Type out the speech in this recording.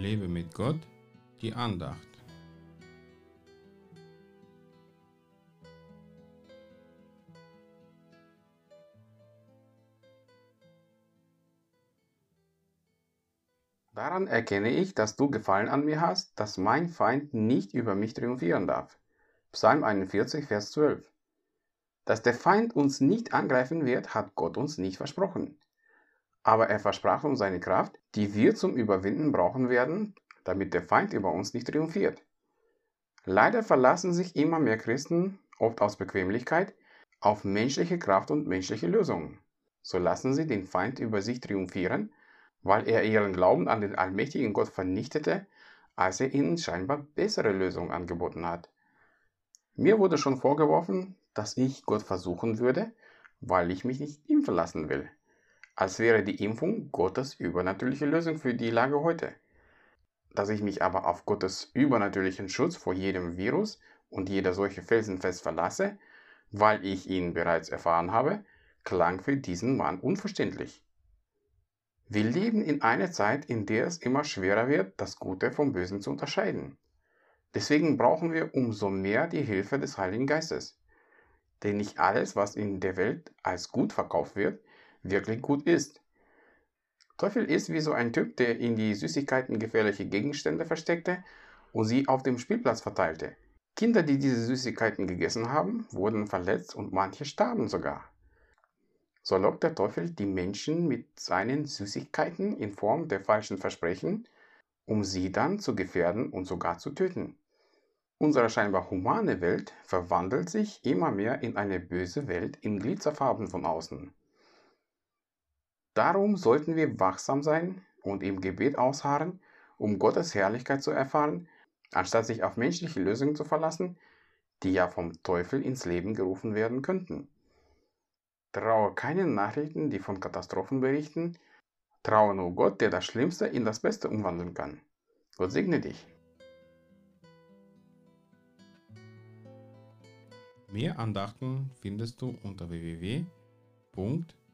Lebe mit Gott, die Andacht. Daran erkenne ich, dass du Gefallen an mir hast, dass mein Feind nicht über mich triumphieren darf. Psalm 41, Vers 12. Dass der Feind uns nicht angreifen wird, hat Gott uns nicht versprochen. Aber er versprach uns seine Kraft, die wir zum Überwinden brauchen werden, damit der Feind über uns nicht triumphiert. Leider verlassen sich immer mehr Christen, oft aus Bequemlichkeit, auf menschliche Kraft und menschliche Lösungen. So lassen sie den Feind über sich triumphieren, weil er ihren Glauben an den allmächtigen Gott vernichtete, als er ihnen scheinbar bessere Lösungen angeboten hat. Mir wurde schon vorgeworfen, dass ich Gott versuchen würde, weil ich mich nicht impfen lassen will als wäre die Impfung Gottes übernatürliche Lösung für die Lage heute. Dass ich mich aber auf Gottes übernatürlichen Schutz vor jedem Virus und jeder solche felsenfest verlasse, weil ich ihn bereits erfahren habe, klang für diesen Mann unverständlich. Wir leben in einer Zeit, in der es immer schwerer wird, das Gute vom Bösen zu unterscheiden. Deswegen brauchen wir umso mehr die Hilfe des Heiligen Geistes. Denn nicht alles, was in der Welt als gut verkauft wird, wirklich gut ist. Teufel ist wie so ein Typ, der in die Süßigkeiten gefährliche Gegenstände versteckte und sie auf dem Spielplatz verteilte. Kinder, die diese Süßigkeiten gegessen haben, wurden verletzt und manche starben sogar. So lockt der Teufel die Menschen mit seinen Süßigkeiten in Form der falschen Versprechen, um sie dann zu gefährden und sogar zu töten. Unsere scheinbar humane Welt verwandelt sich immer mehr in eine böse Welt in Glitzerfarben von außen. Darum sollten wir wachsam sein und im Gebet ausharren, um Gottes Herrlichkeit zu erfahren, anstatt sich auf menschliche Lösungen zu verlassen, die ja vom Teufel ins Leben gerufen werden könnten. Traue keinen Nachrichten, die von Katastrophen berichten, traue nur Gott, der das Schlimmste in das Beste umwandeln kann. Gott segne dich. Mehr Andachten findest du unter www